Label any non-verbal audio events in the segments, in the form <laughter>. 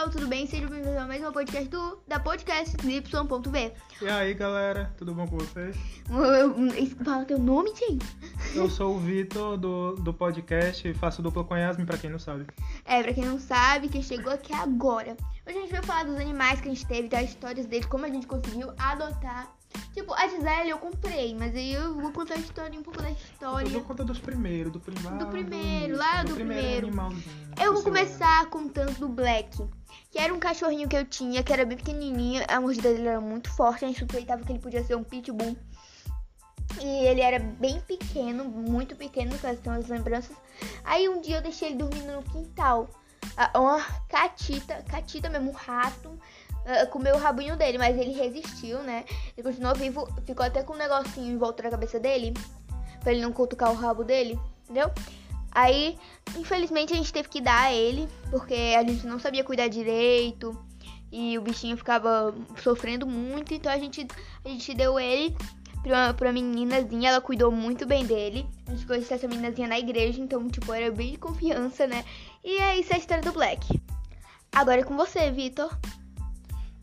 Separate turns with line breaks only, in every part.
pessoal, tudo bem? Sejam bem-vindos ao mais um podcast do, da podcast Y.V.
E aí, galera, tudo bom com vocês? <laughs>
Fala teu nome, gente.
Eu sou o Vitor do, do podcast e faço dupla com a Yasmin, pra quem não sabe.
É, pra quem não sabe, quem chegou aqui agora. Hoje a gente vai falar dos animais que a gente teve, das histórias deles, como a gente conseguiu adotar. Tipo, a Gisele eu comprei, mas aí eu vou contar a história, um pouco da história.
Eu vou contar dos primeiros, do, prim...
Do primeiro, lá do primeiro.
animalzinho.
Eu vou começar contando do Black, que era um cachorrinho que eu tinha, que era bem pequenininho, a mordida dele era muito forte, a gente suspeitava que ele podia ser um pitbull. E ele era bem pequeno, muito pequeno, que são as lembranças. Aí um dia eu deixei ele dormindo no quintal. Ah, Uma catita, catita mesmo, um rato, comeu o rabinho dele, mas ele resistiu, né? Ele continuou vivo, ficou até com um negocinho em volta da cabeça dele, pra ele não cutucar o rabo dele, entendeu? Aí, infelizmente, a gente teve que dar a ele, porque a gente não sabia cuidar direito e o bichinho ficava sofrendo muito, então a gente, a gente deu ele pra, pra meninazinha, ela cuidou muito bem dele. A gente conheceu essa meninazinha na igreja, então, tipo, era bem de confiança, né? E é isso a história do Black. Agora é com você, Vitor.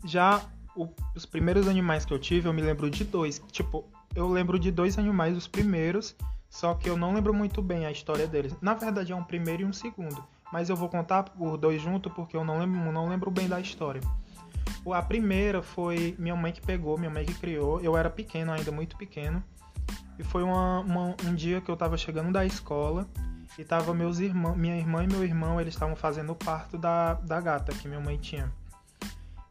Já o- os primeiros animais que eu tive, eu me lembro de dois. Tipo, eu lembro de dois animais, os primeiros, só que eu não lembro muito bem a história deles. Na verdade, é um primeiro e um segundo. Mas eu vou contar os dois juntos porque eu não lembro, não lembro bem da história. A primeira foi minha mãe que pegou, minha mãe que criou. Eu era pequeno ainda, muito pequeno. E foi uma- uma- um dia que eu tava chegando da escola e tava meus irmãos, minha irmã e meu irmão, eles estavam fazendo o parto da, da gata que minha mãe tinha.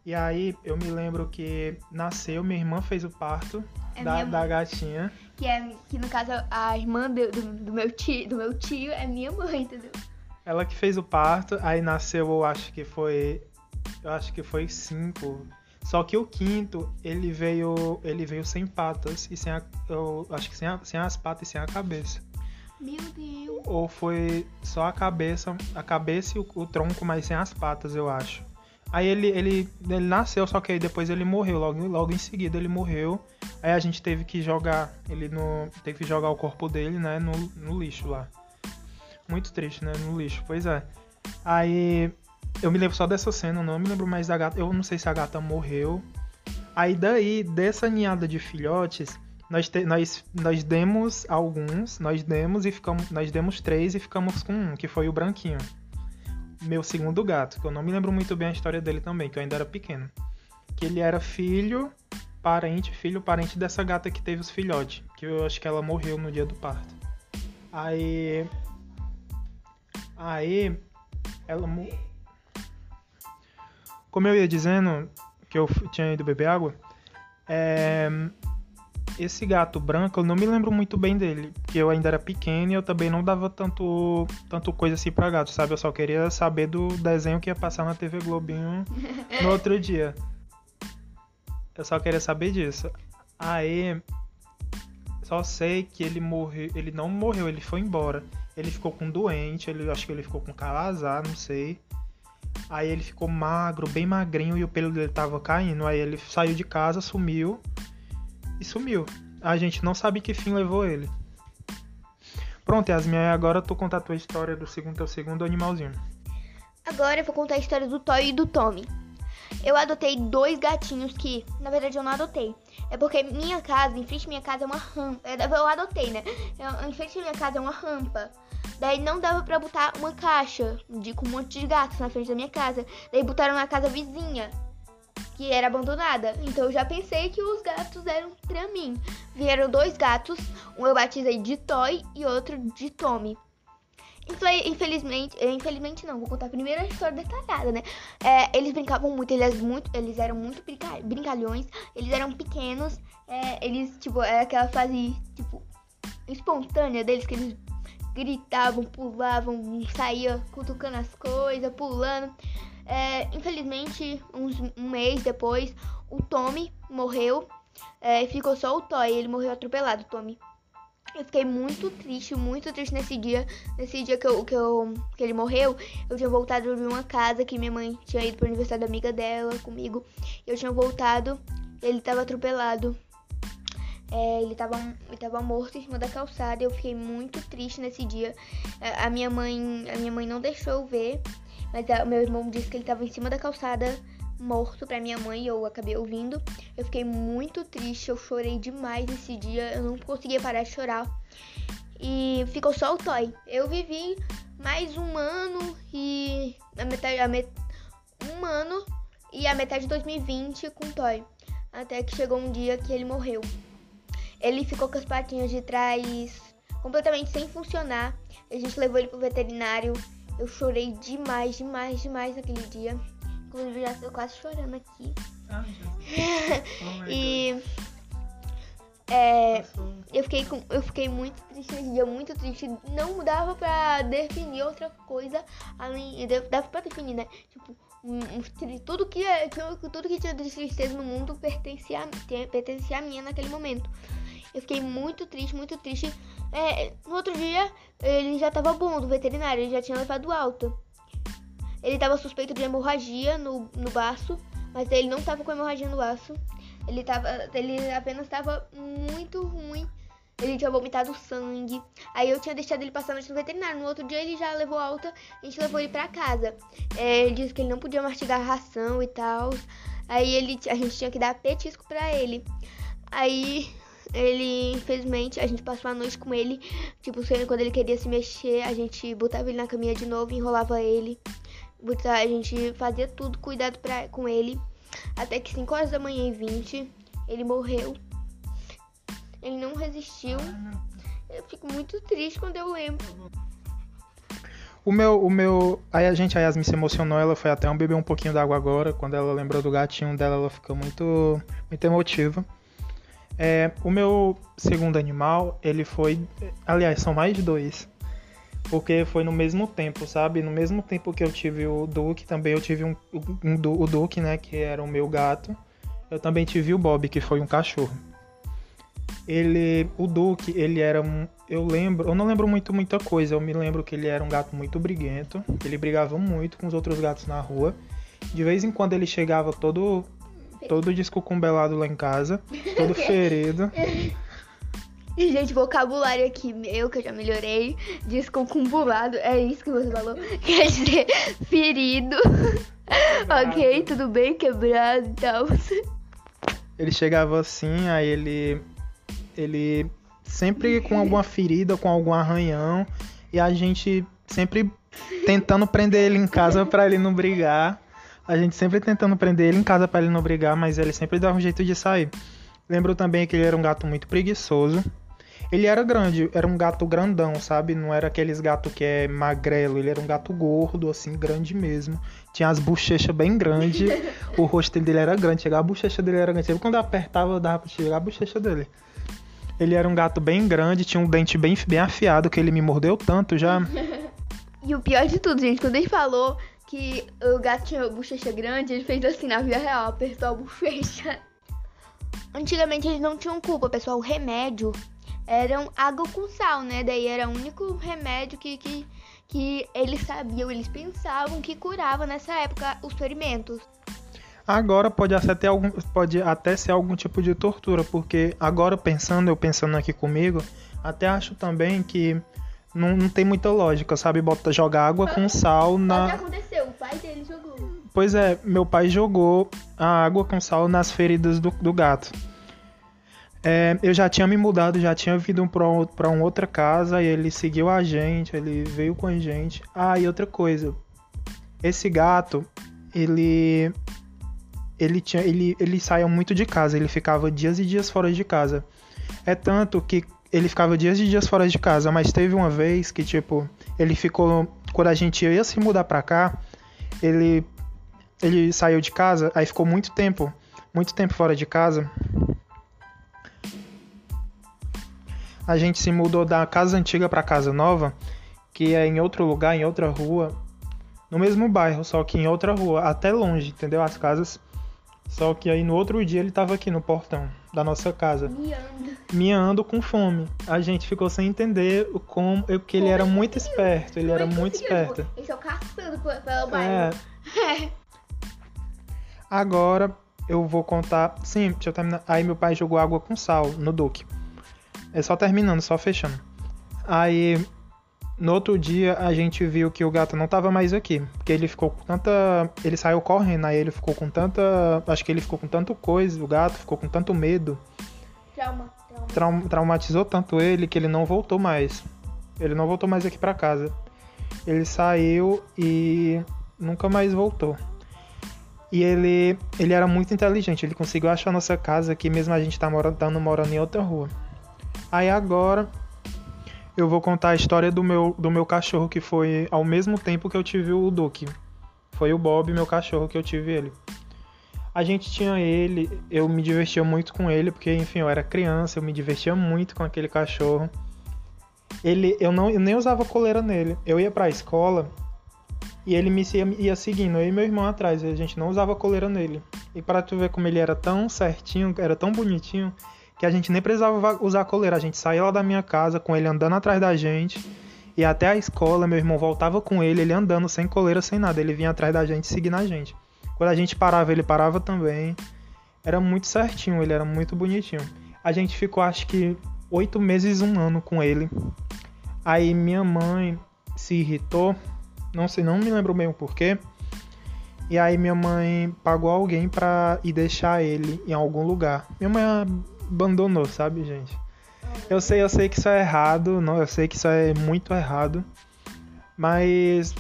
E aí eu me lembro que nasceu, minha irmã fez o parto
É
da, da gatinha.
Que, é, que no caso a irmã do, do, do meu tio, do meu tio é minha mãe, entendeu?
Ela que fez o parto, aí nasceu, eu acho que foi. Eu acho que foi cinco. Só que o quinto, ele veio. Ele veio sem patas e sem a. Eu acho que sem, a- sem as patas e sem a cabeça.
Meu Deus.
Ou foi só a cabeça, a cabeça e o, o tronco, mas sem as patas, eu acho. Aí ele, ele, ele nasceu, só que aí depois ele morreu, logo, logo em seguida ele morreu. Aí a gente teve que jogar ele no. Teve que jogar o corpo dele, né, no, no lixo lá. Muito triste, né? No lixo, pois é. Aí eu me lembro só dessa cena, não me lembro mais da gata. Eu não sei se a gata morreu. Aí daí, dessa ninhada de filhotes, nós, te- nós, nós demos alguns, nós demos e ficamos. Nós demos três e ficamos com um, que foi o branquinho. Meu segundo gato, que eu não me lembro muito bem a história dele também, que eu ainda era pequeno. Que ele era filho, parente, filho, parente dessa gata que teve os filhotes. Que eu acho que ela morreu no dia do parto. Aí. Aí. Ela. mo- Como eu ia dizendo, que eu tinha ido beber água. É, esse gato branco, eu não me lembro muito bem dele, porque eu ainda era pequeno e eu também não dava tanto, tanto coisa assim pra gato, sabe? Eu só queria saber do desenho que ia passar na TV Globinho <laughs> no outro dia. Eu só queria saber disso. Aí, só sei que ele morreu, ele não morreu, ele foi embora. Ele ficou com doente, ele acho que ele ficou com calazar, não sei. Aí ele ficou magro, bem magrinho e o pelo dele tava caindo. Aí ele saiu de casa, sumiu e sumiu. A gente não sabe que fim levou ele. Pronto, Yasmin, agora tu conta a tua história do segundo teu segundo animalzinho.
Agora eu vou contar a história do Toy e do Tommy. Eu adotei dois gatinhos que, na verdade, eu não adotei. É porque minha casa, em frente à minha casa, é uma rampa. Eu adotei, né? Eu- Em frente à minha casa é uma rampa. Daí não dava pra botar uma caixa de, com um monte de gatos na frente da minha casa. Daí botaram na casa vizinha, que era abandonada. Então eu já pensei que os gatos eram pra mim. Vieram dois gatos, um eu batizei de Toy e outro de Tommy. Infelizmente, eh, infelizmente não, vou contar primeiro a história detalhada, né? É, eles brincavam muito, eles, muito, eles eram muito brinca- brincalhões, eles eram pequenos, é, eles, tipo, era aquela fase, tipo, espontânea deles, que eles gritavam, pulavam, saía cutucando as coisas, pulando. É, infelizmente, uns, um mês depois, o Tommy morreu, é, e ficou só o Toy, ele morreu atropelado, Tommy. Eu fiquei muito triste, muito triste nesse dia. Nesse dia que, eu, que, eu, que ele morreu, eu tinha voltado de uma casa que minha mãe tinha ido pro aniversário da amiga dela comigo. Eu tinha voltado, ele tava atropelado. É, ele, tava, ele tava morto em cima da calçada. Eu fiquei muito triste nesse dia. É, A minha mãe, a minha mãe não deixou eu ver. Mas a, meu irmão disse que ele tava em cima da calçada, morto pra minha mãe, e eu acabei ouvindo. Eu fiquei muito triste, eu chorei demais nesse dia, eu não conseguia parar de chorar. E ficou só o Toy. Eu vivi mais um ano e a metade, a met, um ano e a metade de 2020 com o Toy. Até que chegou um dia que ele morreu. Ele ficou com as patinhas de trás completamente sem funcionar. A gente levou ele pro veterinário. Eu chorei demais, demais, demais naquele dia. Inclusive, já estou quase chorando aqui.
Ah, <laughs> oh
e é, eu fiquei com, eu fiquei muito triste nesse dia, muito triste. Não dava pra definir outra coisa além, dava pra definir, né? Tipo, tudo que tudo que tinha de tristeza no mundo pertencia pertencia a mim naquele momento. Eu fiquei muito triste, muito triste. É, no outro dia, ele já tava bom do veterinário, ele já tinha levado alta. Ele tava suspeito de hemorragia no, no baço, mas ele não tava com hemorragia no baço. Ele, tava, ele apenas estava muito ruim. Ele tinha vomitado sangue. Aí eu tinha deixado ele passar a noite no veterinário. No outro dia ele já levou alta. A gente levou ele pra casa. É, ele disse que ele não podia mastigar ração e tal. Aí ele, a gente tinha que dar petisco pra ele. Aí ele, infelizmente, a gente passou a noite com ele. Tipo, quando ele queria se mexer, a gente botava ele na caminha de novo, enrolava ele. A gente fazia tudo, cuidado pra, com ele. Até que 5 horas da manhã e 20, ele morreu. Ele não resistiu. Eu fico muito triste quando eu lembro.
O meu, o meu. Aí a gente, a Yasmin se emocionou, ela foi até um beber um pouquinho d'água agora. Quando ela lembrou do gatinho dela, ela ficou muito, muito emotiva. É, o meu segundo animal, ele foi. Aliás, são mais dois. Porque foi no mesmo tempo, sabe? No mesmo tempo que eu tive o Duke, também eu tive um, um, um, o Duke, né? Que era o meu gato. Eu também tive o Bob, que foi um cachorro. Ele, o Duke, ele era um, eu lembro, eu não lembro muito muita coisa. Eu me lembro que ele era um gato muito briguento. Ele brigava muito com os outros gatos na rua. De vez em quando ele chegava todo, todo descucumbelado lá em casa, todo <laughs> ferido.
E, gente, vocabulário aqui meu, que eu já melhorei. Descocumbulado, é isso que você falou. <laughs> Quer dizer, ferido. ok, tudo bem, quebrado e tal. <laughs>
Ele chegava assim, aí ele. Ele sempre com alguma ferida, com algum arranhão. E a gente sempre tentando prender ele em casa para ele não brigar. A gente sempre tentando prender ele em casa para ele não brigar, mas ele sempre dava um jeito de sair. Lembro também que ele era um gato muito preguiçoso. Ele era grande, era um gato grandão, sabe? Não era aqueles gato que é magrelo, ele era um gato gordo, assim, grande mesmo. Tinha as bochechas bem grandes, <laughs> o rosto dele era grande, chegava a bochecha dele era grande. Quando eu apertava, dava pra chegar a bochecha dele. Ele era um gato bem grande, tinha um dente bem, bem afiado, que ele me mordeu tanto já. <laughs>
e o pior de tudo, gente, quando ele falou que o gato tinha bochecha grande, ele fez assim na vida real, apertou a bochecha. <laughs> Antigamente eles não tinham culpa, pessoal. O remédio eram água com sal, né? Daí era o único remédio que, que, que eles sabiam, eles pensavam que curava nessa época os ferimentos.
Agora pode até, ter algum, pode até ser algum tipo de tortura, porque agora pensando, eu pensando aqui comigo, até acho também que não, não tem muita lógica, sabe? Bota jogar água com sal na.
O que
Pois é, meu pai jogou a água com sal nas feridas do, do gato. É, eu já tinha me mudado, já tinha vindo pra uma outra casa e ele seguiu a gente, ele veio com a gente. Ah, e outra coisa. Esse gato, ele. Ele, tinha, ele, ele saía muito de casa, ele ficava dias e dias fora de casa. É tanto que ele ficava dias e dias fora de casa, mas teve uma vez que, tipo, ele ficou. Quando a gente ia se mudar pra cá, ele. Ele saiu de casa, aí ficou muito tempo, muito tempo fora de casa. a gente se mudou da casa antiga para casa nova, que é em outro lugar, em outra rua, no mesmo bairro, só que em outra rua, até longe, entendeu? As casas. Só que aí no outro dia ele tava aqui no portão da nossa casa.
Miando.
Miando com fome. A gente ficou sem entender como. que ele era muito esperto. Ele era muito esperto.
Ele só caçando pelo bairro. É. <laughs>
Agora eu vou contar. Sim, deixa eu terminar. Aí meu pai jogou água com sal no Duque. É só terminando, só fechando. Aí no outro dia a gente viu que o gato não tava mais aqui. Porque ele ficou com tanta. Ele saiu correndo, aí ele ficou com tanta. Acho que ele ficou com tanto coisa, o gato ficou com tanto medo.
Trauma, trauma.
Traum, traumatizou tanto ele que ele não voltou mais. Ele não voltou mais aqui pra casa. Ele saiu e nunca mais voltou. E ele, ele era muito inteligente, ele conseguiu achar nossa casa aqui, mesmo a gente tá morando, tá morando em outra rua. Aí agora eu vou contar a história do meu, do meu cachorro, que foi ao mesmo tempo que eu tive o Duque. Foi o Bob, meu cachorro, que eu tive ele. A gente tinha ele, eu me divertia muito com ele, porque enfim, eu era criança, eu me divertia muito com aquele cachorro. Ele, eu não eu nem usava coleira nele. Eu ia pra escola e ele me ia, seguindo, eu e meu irmão atrás, e a gente não usava coleira nele. E para tu ver como ele era tão certinho, era tão bonitinho, que a gente nem precisava usar coleira. A gente saía lá da minha casa com ele andando atrás da gente. E até a escola, meu irmão voltava com ele, ele andando sem coleira, sem nada. Ele vinha atrás da gente, seguindo a gente. Quando a gente parava, ele parava também. Era muito certinho, ele era muito bonitinho. A gente ficou, acho que, oito meses, um ano com ele. Aí minha mãe se irritou, não sei, não me lembro bem o porquê. E aí minha mãe pagou alguém pra ir deixar ele em algum lugar. Minha mãe abandonou, sabe, gente? Eu sei, eu sei que isso é errado, não, eu sei que isso é muito errado. Mas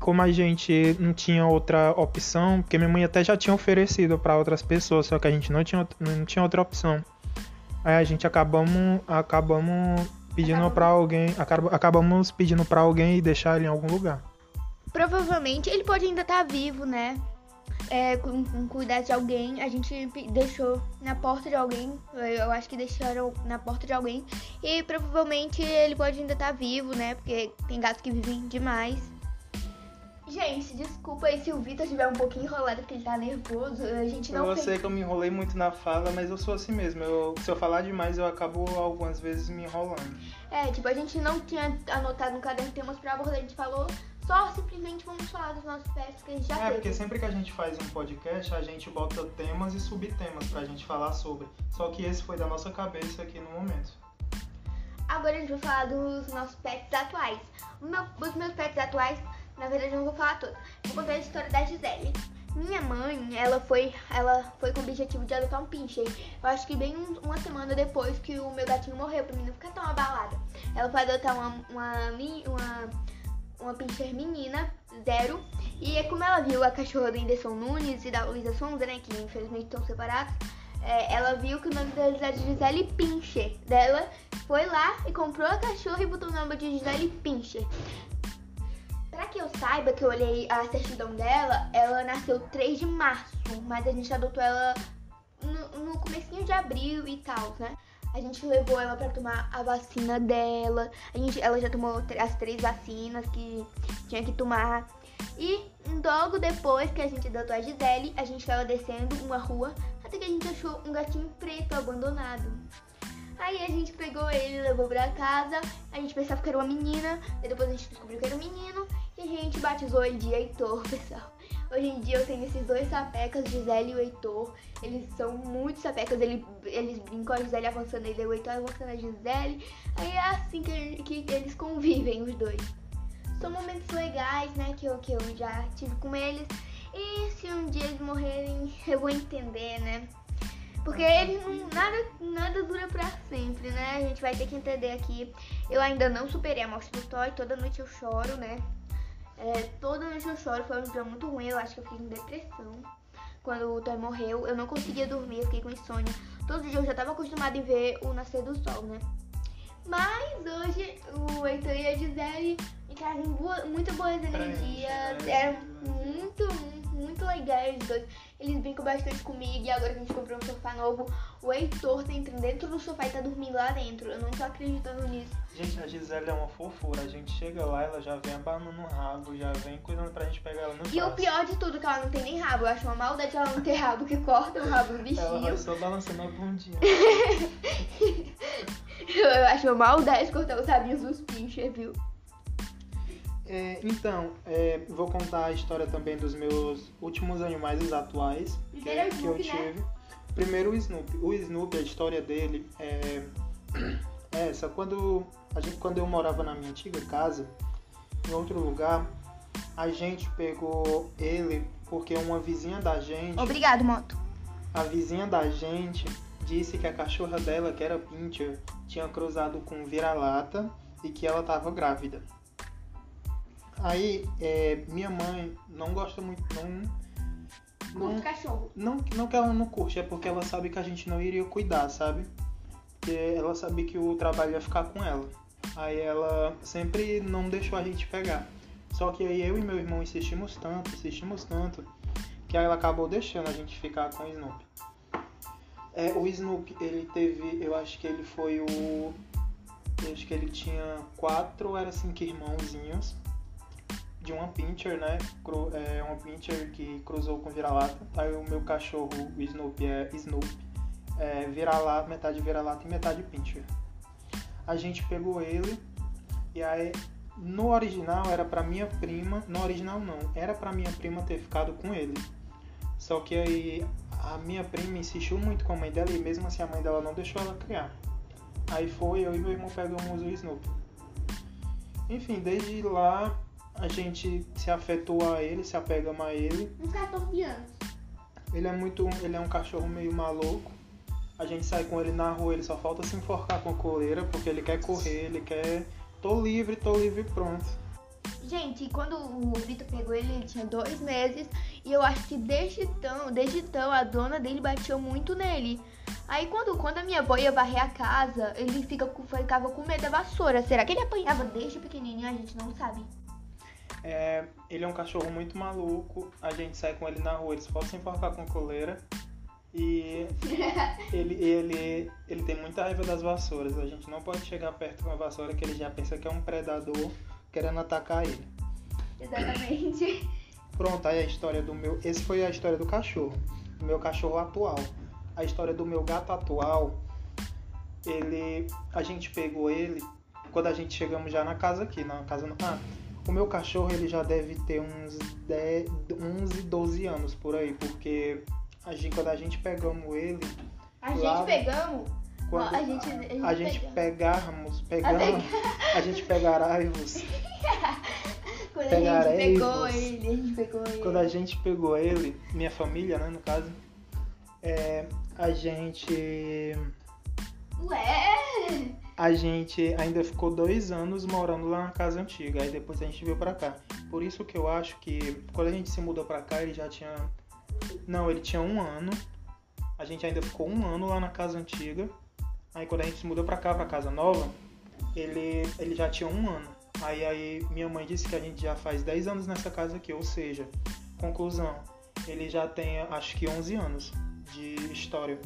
como a gente não tinha outra opção, porque minha mãe até já tinha oferecido para outras pessoas, só que a gente não tinha, não tinha outra opção. Aí a gente acabamos acabamos pedindo para alguém, acabamos pedindo para alguém e deixar ele em algum lugar.
Provavelmente ele pode ainda estar tá vivo, né? é, com, com cuidado de alguém, a gente deixou na porta de alguém. Eu acho que deixaram na porta de alguém. E provavelmente ele pode ainda estar tá vivo, né? Porque tem gatos que vivem demais. Gente, desculpa aí se o Vitor estiver um pouquinho enrolado porque ele tá nervoso. A gente não.
Eu sei que eu me enrolei muito na fala, mas eu sou assim mesmo. Eu, se eu falar demais, eu acabo algumas vezes me enrolando.
É, tipo, a gente não tinha anotado no caderno temas pra abordar, a gente falou só simplesmente vamos falar dos nossos pets que a gente já
é,
teve.
É, porque sempre que a gente faz um podcast, a gente bota temas e subtemas pra gente falar sobre. Só que esse foi da nossa cabeça aqui no momento.
Agora a gente vai falar dos nossos pets atuais. Meu, os meus pets atuais, na verdade eu não vou falar todos. Vou contar a história da Gisele. Minha mãe, ela foi, ela foi com o objetivo de adotar um pincher. Eu acho que bem uma semana depois que o meu gatinho morreu, pra mim não ficar tão abalada. Ela foi adotar uma, uma, uma uma pincher menina, zero. E é como ela viu a cachorra do Anderson Nunes e da Luísa Sonza, né, que infelizmente estão separados, é, ela viu que o nome deles era Gisele Pincher. Dela foi lá e comprou a cachorra e botou o nome de Gisele Pincher. Pra que eu saiba que eu olhei a certidão dela, ela nasceu 3 de março, mas a gente adotou ela no, no comecinho de abril e tal, né? A gente levou ela para tomar a vacina dela. A gente, ela já tomou as três vacinas que tinha que tomar. E logo depois que a gente adotou a Gisele, a gente estava descendo uma rua até que a gente achou um gatinho preto abandonado. Aí a gente pegou ele, levou pra casa. A gente pensava que era uma menina, e depois a gente descobriu que era um menino. E a gente batizou ele de Heitor, <laughs> pessoal. Hoje em dia eu tenho esses dois sapecas, Gisele e o Heitor. Eles são muito sapecas, eles, eles brincam, a Gisele avançando ele, o Heitor avançando a Gisele. Aí é assim que, que eles convivem, os dois. São momentos legais, né, que eu, que eu já tive com eles. E se um dia eles morrerem, <laughs> eu vou entender, né? Porque eles não, nada, nada dura pra sempre, né? A gente vai ter que entender aqui. Eu ainda não superei a morte do Toy, toda noite eu choro, né? É, toda noite eu choro, foi um dia muito ruim, eu acho que eu fiquei com depressão. Quando o Toy morreu, eu não conseguia dormir, eu fiquei com insônia. Todo dia eu já tava acostumada em ver o nascer do sol, né? Mas hoje o Heitor e a Gisele me trazem boa, muito boas energias. Eram muito, muito legais os dois. Eles brincam bastante comigo e agora que a gente comprou um sofá novo, o Heitor tá entrando dentro do sofá e tá dormindo lá dentro. Eu não tô acreditando nisso.
Gente, a Gisele é uma fofura. A gente chega lá, ela já vem abanando no rabo, já vem cuidando pra gente pegar ela no
E o pior de tudo, é que ela não tem nem rabo. Eu acho uma maldade ela não ter rabo, que corta o rabo do bichinho. Ela
vai só balançando a bundinha. <laughs>
eu acho uma maldade cortar os rabinhos dos pinches, viu?
É, então, é, vou contar a história também dos meus últimos animais atuais que, que, eu né? tive. Primeiro o Snoopy. O Snoopy, a história dele é, é essa. Quando, a gente, quando eu morava na minha antiga casa, em outro lugar, a gente pegou ele porque uma vizinha da gente.
Obrigado, moto.
A vizinha da gente disse que a cachorra dela, que era pincher, tinha cruzado com vira-lata e que ela estava grávida. Aí, é, minha mãe não gosta muito, não
Curto cachorro.
não, não que ela não curte, é porque ela sabe que a gente não iria cuidar, sabe? Porque ela sabia que o trabalho ia ficar com ela. Aí ela sempre não deixou a gente pegar. Só que aí eu e meu irmão insistimos tanto, insistimos tanto, que aí ela acabou deixando a gente ficar com o Snoopy. É, o Snoopy, ele teve, eu acho que ele foi o. Eu acho que ele tinha quatro ou era cinco irmãozinhos de uma pincher, né? Cru, é, uma pincher que cruzou com vira-lata. Aí o meu cachorro, o Snoopy, é Snoopy. É, vira-lata, metade vira-lata e metade pincher. A gente pegou ele e aí no original era pra minha prima, no original não, era pra minha prima ter ficado com ele. Só que aí a minha prima insistiu muito com a mãe dela e mesmo assim a mãe dela não deixou ela criar. Aí foi eu e meu irmão pegamos o Snoopy. Enfim, desde lá a gente se afetou a ele, se apegamos a ele.
Uns 14 anos.
Ele é muito, ele é um cachorro meio maluco. A gente sai com ele na rua, ele só falta se enforcar com a coleira, porque ele quer correr, ele quer tô livre, tô livre, pronto.
Gente, quando o Vitor pegou ele, ele tinha dois meses. E eu acho que desde então, desde então, a dona dele bateu muito nele. Aí quando, quando a minha avó ia varrer a casa, ele fica, ficava com medo da vassoura. Será que ele apanhava desde pequenininho? A gente não sabe.
É, ele é um cachorro muito maluco. A gente sai com ele na rua, ele só pode se enforcar com a coleira. E <laughs> ele, ele, ele tem muita raiva das vassouras. A gente não pode chegar perto com a vassoura que ele já pensa que é um predador querendo atacar ele.
Exatamente.
Pronto, aí a história do meu. Esse foi a história do cachorro. Do meu cachorro atual. A história do meu gato atual. Ele. A gente pegou ele quando a gente chegamos já na casa aqui, na casa no. Ah, o meu cachorro ele já deve ter uns 10, 11, 12 anos por aí, porque a gente, quando a gente pegamos ele,
A gente
Lá-
pegamos.
quando
a gente, a gente,
a gente pegarmos, <laughs> pegamos, a gente pegará-vos. <laughs>
Quando a
pegaremos.
gente pegou ele, a gente pegou ele.
Quando a gente pegou ele, minha família, né, no caso, é, a gente.
Ué!
A gente ainda ficou dois anos morando lá na casa antiga, aí depois a gente veio pra cá. Por isso que eu acho que quando a gente se mudou pra cá, ele já tinha. Não, ele tinha um ano. A gente ainda ficou um ano lá na casa antiga. Aí quando a gente se mudou pra cá, pra casa nova, ele, ele já tinha um ano. Aí, aí minha mãe disse que a gente já faz 10 anos nessa casa aqui, ou seja, conclusão, ele já tem acho que 11 anos de história.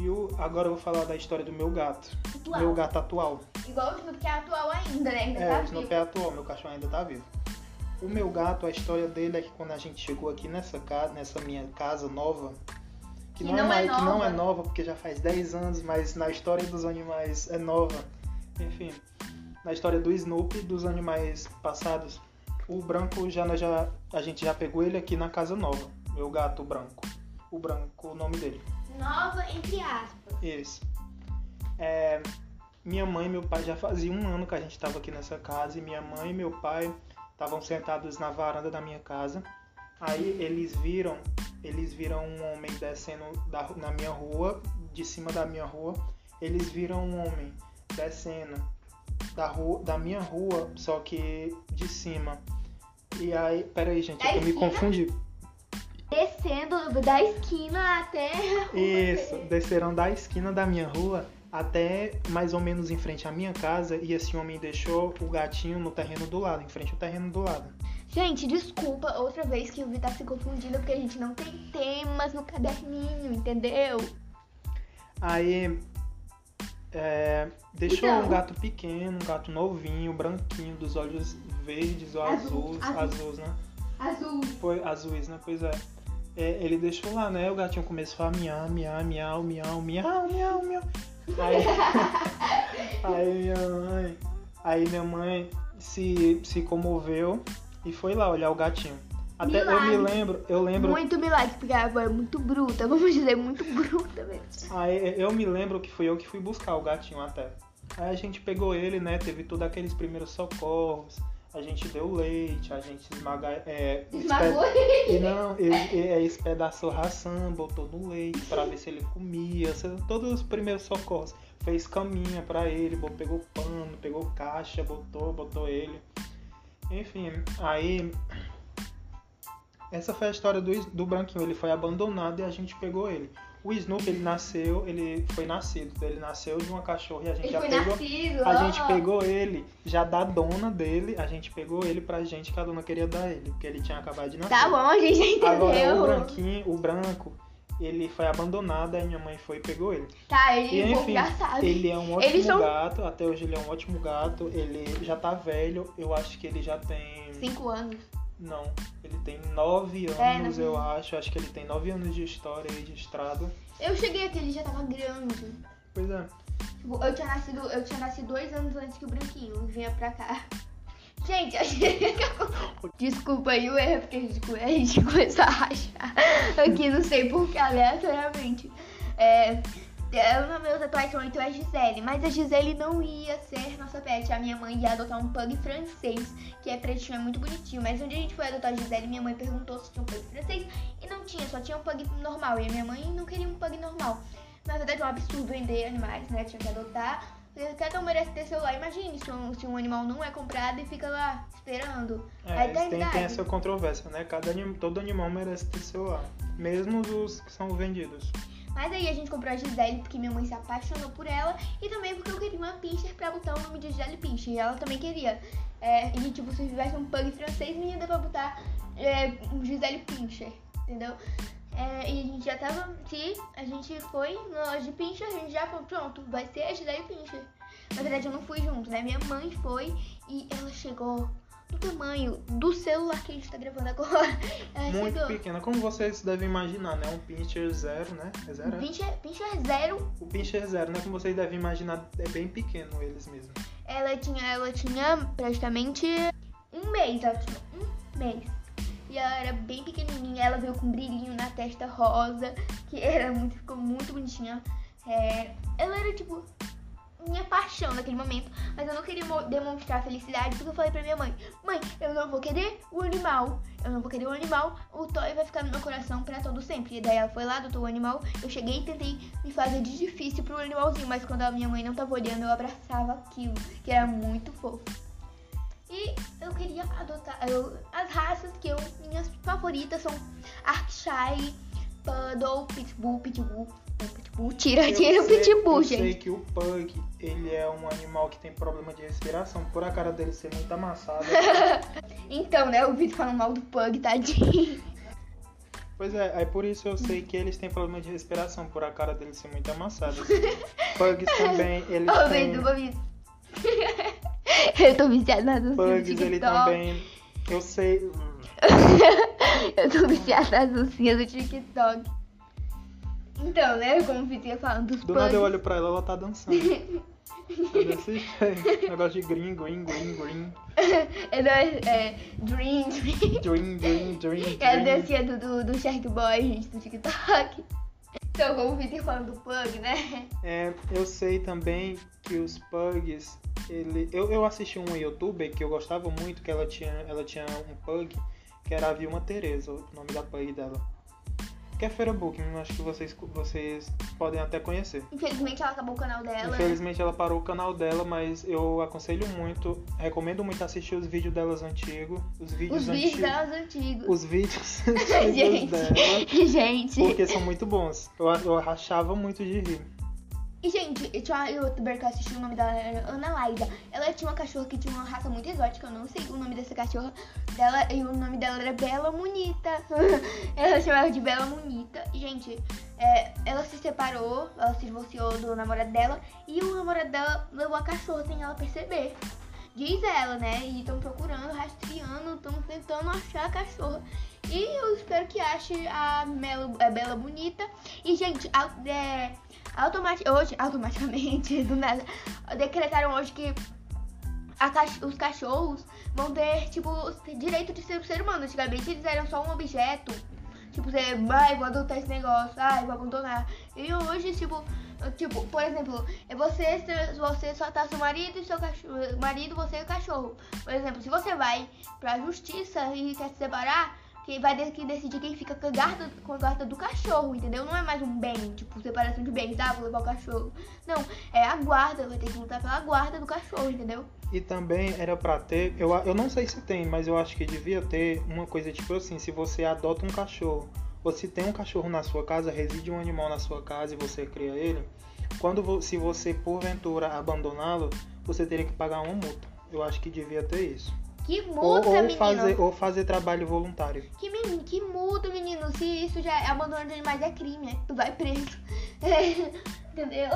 E o, agora eu vou falar da história do meu gato.
Atual.
Meu gato atual.
Igual o Snoopy que é atual ainda, né? Ainda
É,
tá
o
vivo.
Snoopy é atual, meu cachorro ainda tá vivo. O meu gato, a história dele é que quando a gente chegou aqui nessa casa, nessa minha casa nova, que,
Que
não, é
não é
mais, que não é
nova.
nova porque já faz 10 anos, mas na história dos animais é nova. Enfim, na história do Snoopy dos animais passados, o branco já, já a gente já pegou ele aqui na casa nova. Meu gato branco. O branco, o nome dele.
Nova, entre aspas.
Isso. É, minha mãe e meu pai já fazia um ano que a gente estava aqui nessa casa e minha mãe e meu pai estavam sentados na varanda da minha casa. Aí eles viram, eles viram um homem descendo da, na minha rua, de cima da minha rua. Eles viram um homem descendo da rua, da minha rua, só que de cima. E aí, peraí, gente,
Da
eu me confundi.
Descendo da esquina até. a rua
Isso, desceram da esquina da minha rua até mais ou menos em frente à minha casa e esse homem deixou o gatinho no terreno do lado, em frente ao terreno do lado.
Gente, desculpa outra vez que o Vitor tá se confundindo porque a gente não tem temas no caderninho, entendeu?
Aí é, deixou
Então.
um gato pequeno, um gato novinho, branquinho, dos olhos verdes ou
Azul,
azuis,
azul.
azuis, né?
Azul.
Foi azuis, né? Pois é. É, ele deixou lá, né? O gatinho começou a miar, miar, miau, miau, miau, miau, miau. Aí, <laughs> aí minha mãe, aí minha mãe se, se comoveu e foi lá olhar o gatinho. Até eu me
Milagre.
lembro, eu lembro,
Muito milagre, porque a avó é muito bruta, <laughs> vamos dizer, muito bruta mesmo.
aí eu me lembro que fui eu que fui buscar o gatinho até. Aí a gente pegou ele, né? Teve todos aqueles primeiros socorros. A gente deu leite, a gente esmaga, é,
Esmagou ele.
e não, ele, ele espedaçou ração, botou no leite pra ver se ele comia, todos os primeiros socorros. Fez caminha pra ele, pegou pano, pegou caixa, botou, botou ele. Enfim, aí essa foi a história do, do Branquinho. Ele foi abandonado e a gente pegou ele. O Snoopy, ele nasceu, ele foi nascido. Ele nasceu de uma cachorra e a gente
Ele
já
foi
pegou.
nascido.
A gente
ó.
pegou ele já da dona dele, a gente pegou ele pra gente que a dona queria dar ele, porque ele tinha acabado de nascer.
Tá bom, a gente já
Agora o
entendeu.
branquinho, o branco, ele foi abandonado, aí minha mãe foi e pegou ele.
Tá, ele
E
é um
enfim,
engraçado.
ele é um ótimo
são-
gato, até hoje ele é um ótimo gato, ele já tá velho, eu acho que ele já tem.
Cinco anos.
Não, ele tem nove
É,
anos,
nove
eu acho. Acho que ele tem nove anos de história registrado.
Eu cheguei aqui, ele já tava grande.
Pois é.
Tipo, eu tinha nascido, eu tinha nascido dois anos antes que o branquinho vinha pra cá. <laughs> Gente, a gente... Desculpa aí o erro, porque a gente, come- a gente começou a rachar aqui, não sei porquê, aleatoriamente. É, é, o nome dos atuais são então é Gisele, mas a Gisele não ia ser nossa pet. A minha mãe ia adotar um pug francês, que é pretinho, é muito bonitinho. Mas onde a gente foi adotar a Gisele, minha mãe perguntou se tinha um pug francês e não tinha, só tinha um pug normal. E a minha mãe não queria um pug normal. Na verdade é um absurdo vender animais, né? Tinha que adotar. Cada um merece ter seu lar. Imagine se um, se um animal não é comprado e fica lá esperando.
É,
eternidade.
tem essa controvérsia, né? Cada todo animal merece ter seu lar. Mesmo os que são vendidos.
Mas aí a gente comprou a Gisele porque minha mãe se apaixonou por ela e também porque eu queria uma pincher pra botar o nome de Gisele Pincher. E ela também queria. É, e tipo, se tivesse um pug francês, não ia pra botar é, um Gisele Pincher, entendeu? É, e a gente já tava. Se a gente foi na loja de Pincher, a gente já falou, pronto, vai ser a Gisele Pincher. Na verdade eu não fui junto, né? Minha mãe foi e ela chegou do tamanho do celular que a gente tá gravando agora. Ela <laughs>
Muito
chegou.
pequena, como vocês devem imaginar, né? Um pincher zero, né? É zero, é?
Pincher, Pincher zero
O pincher zero, né? Como vocês devem imaginar, é bem pequeno eles mesmos.
Ela tinha, ela tinha praticamente um mês, ela tinha um mês. E ela era bem pequenininha, ela veio com um brilhinho na testa rosa, que era muito, ficou muito bonitinha. É, ela era tipo minha paixão naquele momento, mas eu não queria mo- demonstrar felicidade porque eu falei pra minha mãe: Mãe, eu não vou querer o animal, eu não vou querer o animal, o toy vai ficar no meu coração pra todo sempre. E daí ela foi lá, adotou o animal, eu cheguei e tentei me fazer de difícil pro animalzinho, mas quando a minha mãe não tava olhando, eu abraçava aquilo, que era muito fofo. E eu queria adotar eu- as raças que eu, minhas favoritas são Arkshire, Poodle, Pitbull, Pitbull. Pitbull, tira,
Eu
tira o
sei-
Pitbull,
eu
gente.
sei que o pug, ele é um animal que tem problema de respiração. Por a cara dele ser muito amassada. <laughs>
Então, né, o Vitor falando mal do Pug, tadinho.
pois é, aí por isso eu sei que eles têm problema de respiração, por a cara dele ser muito amassada. <laughs> Pugs também, eles
Ô,
têm...
Eu tô viciada nas do
Pugs, ele também... Eu sei...
Eu tô viciada nas dancinhas do TikTok. <laughs> Então, né, como o ia falando dos
Do nada eu olho pra ela, ela tá dançando. <laughs> Tá jeito. Negócio de green, green, green, green.
É, é, é Dream, Dream.
Dream, dream, dream,
É a dancinha do, do, do Shark Boy, gente, do TikTok. Então, como o Vitor falando do Pug, né?
É, eu sei também que os pugs, ele, eu, eu assisti um youtuber que eu gostava muito, que ela tinha, ela tinha um pug, que era a Vilma Teresa, o nome da pug dela. Que é Feira Booking, acho que vocês, vocês podem até conhecer.
Infelizmente, ela acabou o canal dela.
Infelizmente ela parou o canal dela, mas eu aconselho muito, recomendo muito assistir os vídeos delas antigos, os vídeos
Os vídeos
antigos,
delas antigos.
os vídeos <laughs> antigos
Gente,
dela,
gente.
porque são muito bons. Eu, eu rachava muito de rir.
E, gente, eu tinha uma youtuber que eu assisti, o nome dela era Ana Laida. Ela tinha uma cachorra que tinha uma raça muito exótica, eu não sei o nome dessa cachorra dela, e o nome dela era Bela Munita. <laughs> ela chamava de Bela Munita. E, gente, é, ela se separou, ela se divorciou do namorado dela, e o namorado dela levou a cachorra sem ela perceber. Diz ela, né? E estão procurando, rastreando, estão tentando achar a cachorra. E eu espero que ache a, Melo, a Bela Bonita. E, gente, é, automati hoje, automaticamente, <laughs> do nada, decretaram hoje que cach- os cachorros vão ter, tipo, direito de ser um ser humano. Antigamente eles eram só um objeto. Tipo, você, ai, vou adotar esse negócio, ai, vou abandonar. E hoje, tipo, Tipo, por exemplo, é você, você só tá seu marido e seu cachorro. Marido, você e o cachorro. Por exemplo, se você vai pra justiça e quer se separar, quem vai ter que decidir quem fica com a guarda, com a guarda do cachorro, entendeu? Não é mais um bem, tipo, separação de bens, ah, vou levar o cachorro. Não, é a guarda, vai ter que lutar pela guarda do cachorro, entendeu?
E também era pra ter, eu, eu não sei se tem, mas eu acho que devia ter uma coisa tipo assim, se você adota um cachorro, se tem um cachorro na sua casa, reside um animal na sua casa e você cria ele, quando se você porventura abandoná-lo, você teria que pagar uma multa. Eu acho que devia ter isso.
Que multa, ou, ou menino.
Fazer, ou fazer trabalho voluntário.
Que, que multa, menino. Se isso já é abandono de animais, é crime. Tu vai preso. <laughs> Entendeu?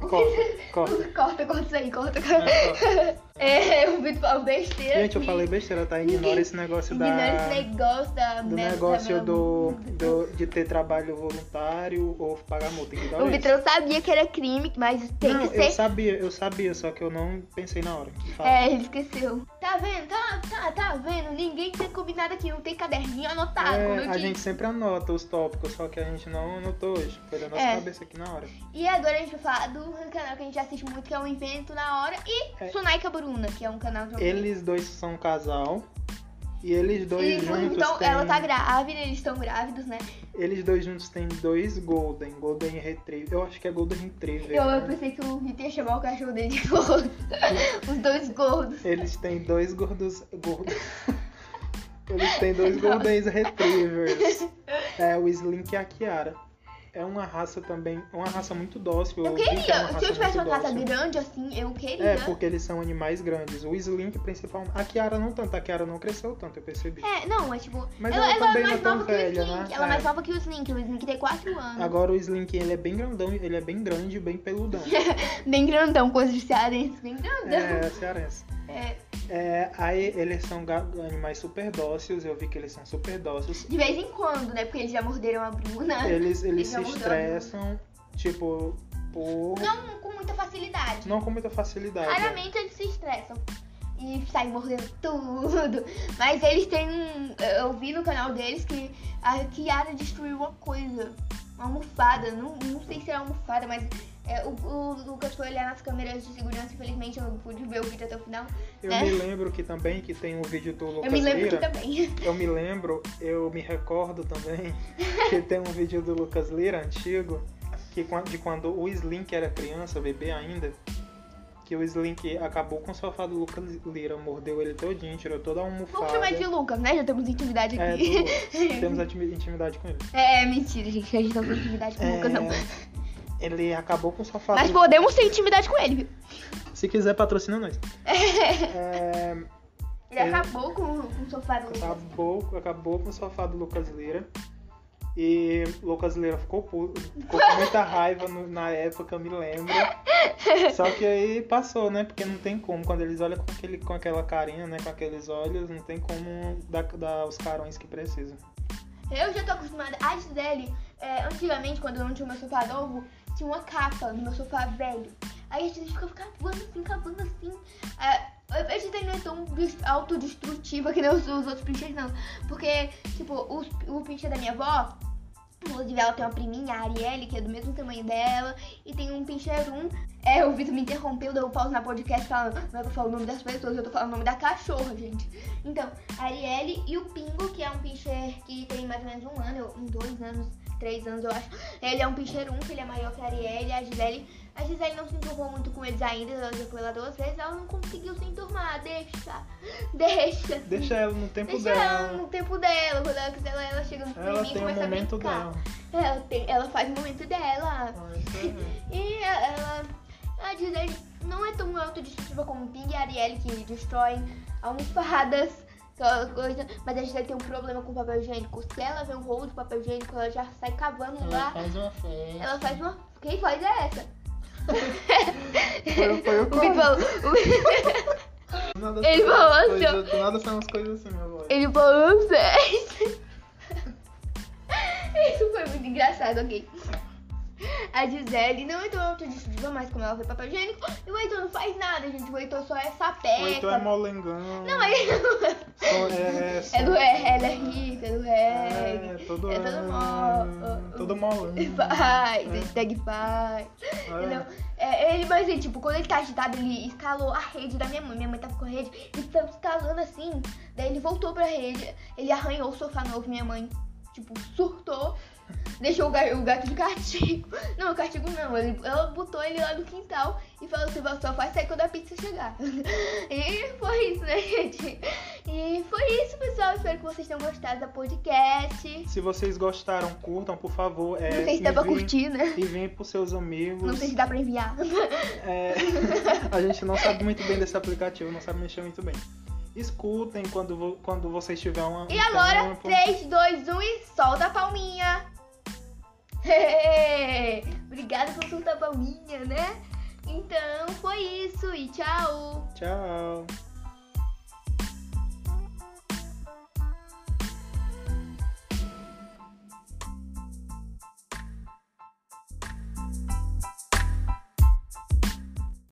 Corta, corta. <laughs>
corta, corta isso aí, corta. É, é o Vitor falou besteira.
Gente, eu falei besteira, tá? Ignora esse negócio
Ignora
da.
Ignora esse negócio da.
Do negócio do, do, de ter trabalho voluntário ou pagar multa.
O Vitor sabia que era crime, mas tem
não,
que ser.
Eu sabia, eu sabia, só que eu não pensei na hora.
É, ele esqueceu. Tá vendo? Tá, tá, tá vendo? Ninguém tem combinado aqui, não tem caderninho anotado.
É, a gente sempre anota os tópicos, só que a gente não anotou hoje. Foi da nossa é. cabeça aqui na hora.
E agora a gente vai falar do canal que a gente assiste muito, que é o Invento na Hora, e é. Sunaika Que é um canal de
Eles dois são um casal. E eles dois e, juntos.
Então,
têm...
ela tá grávida, eles estão grávidos, né?
Eles dois juntos têm dois Golden, Golden Retriever. Eu acho que é Golden Retriever.
Eu, né? eu pensei que o Vitor ia chamar o cachorro dele de gordo. <laughs> Os dois gordos.
Eles têm dois gordos. gordos. <laughs> eles têm dois Golden Retrievers. É o Slink e a Kiara é uma raça também, uma raça muito dócil.
Eu, queria, é se eu tivesse uma raça grande assim, eu queria.
É, porque eles são animais grandes. O Slink, principalmente. A Kiara não tanto, a Kiara não cresceu tanto, eu percebi.
É, não, é tipo.
Mas ela, ela, ela também é mais
nova
não é velha,
que o Slink.
né?
Ela é mais nova que o Slink. O Slink tem 4 anos.
Agora o Slink, ele é bem grandão, ele é bem grande bem peludão. <laughs>
bem grandão, coisa de cearense, bem grandão.
É, cearense.
É.
É, aí eles são animais super dóceis, eu vi que eles são super dóceis.
De vez em quando, né? Porque eles já morderam a Bruna.
Eles, eles, eles se estressam, tipo, por.
Não com muita facilidade.
Não com muita facilidade.
Raramente eles se estressam. E saem mordendo tudo. <laughs> Mas eles têm um. Eu vi no canal deles que a Kiara destruiu uma coisa. Uma almofada. Não, não sei se é almofada, mas é, o, o, Lucas foi olhar nas câmeras de segurança, infelizmente eu não pude ver o vídeo até o final.
Eu
né?
me lembro que também que tem um vídeo do Lucas
Eu me lembro
Lira.
que também. <laughs>
Eu me lembro, eu me recordo também <laughs> que tem um vídeo do Lucas Lira antigo, que de quando o Slink era criança, bebê ainda, que o Slink acabou com o sofá do Lucas Lira, mordeu ele todinho, tirou toda a almofada.
Vamos chamar de Lucas, né? Já temos intimidade é, aqui.
É, <laughs> temos intimidade com ele.
É, mentira, gente, a gente não tem intimidade com o é... Lucas, não
ele acabou com o sofá.
Mas podemos ter intimidade com ele, viu?
Se quiser, patrocina nós.
é... <laughs> Ele, ele acabou com, com o sofá do
acabou, Lucas. Acabou com o sofá do Lucas Lira. E o Lucas Lira ficou, ficou com muita raiva no, na época, eu me lembro. <laughs> Só que aí passou, né? Porque não tem como. Quando eles olham com, aquele, com aquela carinha, né? Com aqueles olhos, não tem como dar, dar os carões que precisam.
Eu já tô acostumada. A Gisele, é, antigamente, quando eu não tinha o meu sofá novo, tinha uma capa no meu sofá velho. Aí a gente fica cavando assim, cavando assim. É, a gente não é tão autodestrutiva que nem os, os outros pinchers, não. Porque, tipo, o, o pincher da minha avó, Inclusive, ela tem uma priminha, a Arielle, que é do mesmo tamanho dela. E tem um pincher 1. É, o Vitor me interrompeu, deu pausa na podcast falando. É pra falar o nome das pessoas, eu tô falando o nome da cachorra, gente. Então, a Arielle e o Pingo, que é um pincher que tem mais ou menos um ano, um, dois anos três anos, eu acho. Ele é um pincher 1, que ele é maior que a Arielle. A Gisele, a Gisele não se enturmou muito com eles ainda, ela já foi lá duas vezes, ela não conseguiu se enturmar. Deixa, deixa.
Deixa ela no tempo
deixa
dela.
ela no tempo dela. Quando ela quiser, ela, ela chega no
ela
mim e
começa
a
momento
brincar.
dela.
Ela, tem, ela faz o momento dela.
Ah, <laughs>
e ela, a Gisele não é tão autodestrutiva como o Ping e a Arielle, que destroem almofadas coisa, mas a gente tem um problema com papel higiênico. Se ela vê um rolo de papel higiênico, ela já sai cavando
ela
lá.
Faz uma festa.
Ela faz uma. Quem faz é essa?
Foi, foi o. <laughs> Nada
Ele falou assim.
Coisas, nada são umas coisas assim, meu voz.
Ele falou festa. <laughs> Isso foi muito engraçado, ok? A Gisele, não, eu tô destrutiva mais como ela foi papel higiênico. E o Heitor não faz nada, gente. O Heitor só é sapeca.
O Heitor é molengão.
Não, mas
Só é,
é do é, ela é rica, é do
É,
reggae.
todo,
É todo mó-
todo molando. <laughs>
Faz,
É.
hashtag faz. Entendeu? É, ele, mas assim, tipo, quando ele tá agitado, ele escalou a rede da minha mãe. Minha mãe tava com a rede, ele tava escalando assim. Daí ele voltou pra rede, ele arranhou o sofá novo. Minha mãe, tipo, surtou. Deixou o gato, o gato de castigo. <laughs> Não, castigo não. Ele, ela botou ele lá no quintal e falou assim: "Você só faz sair quando a pizza chegar. <laughs> E foi isso, né, <laughs> gente? E foi isso, pessoal. Espero que vocês tenham gostado da podcast.
Se vocês gostaram, curtam, por favor. É,
Não sei se dá pra curtir, né?
Enviem pros seus amigos.
Não sei se dá pra enviar.
É, a gente não sabe muito bem desse aplicativo, não sabe mexer muito bem. Escutem quando, quando vocês tiverem uma.
E agora, 3, 2, 1 e solta a palminha. <laughs> Obrigada por soltar a palminha, né? Então foi isso e tchau.
Tchau.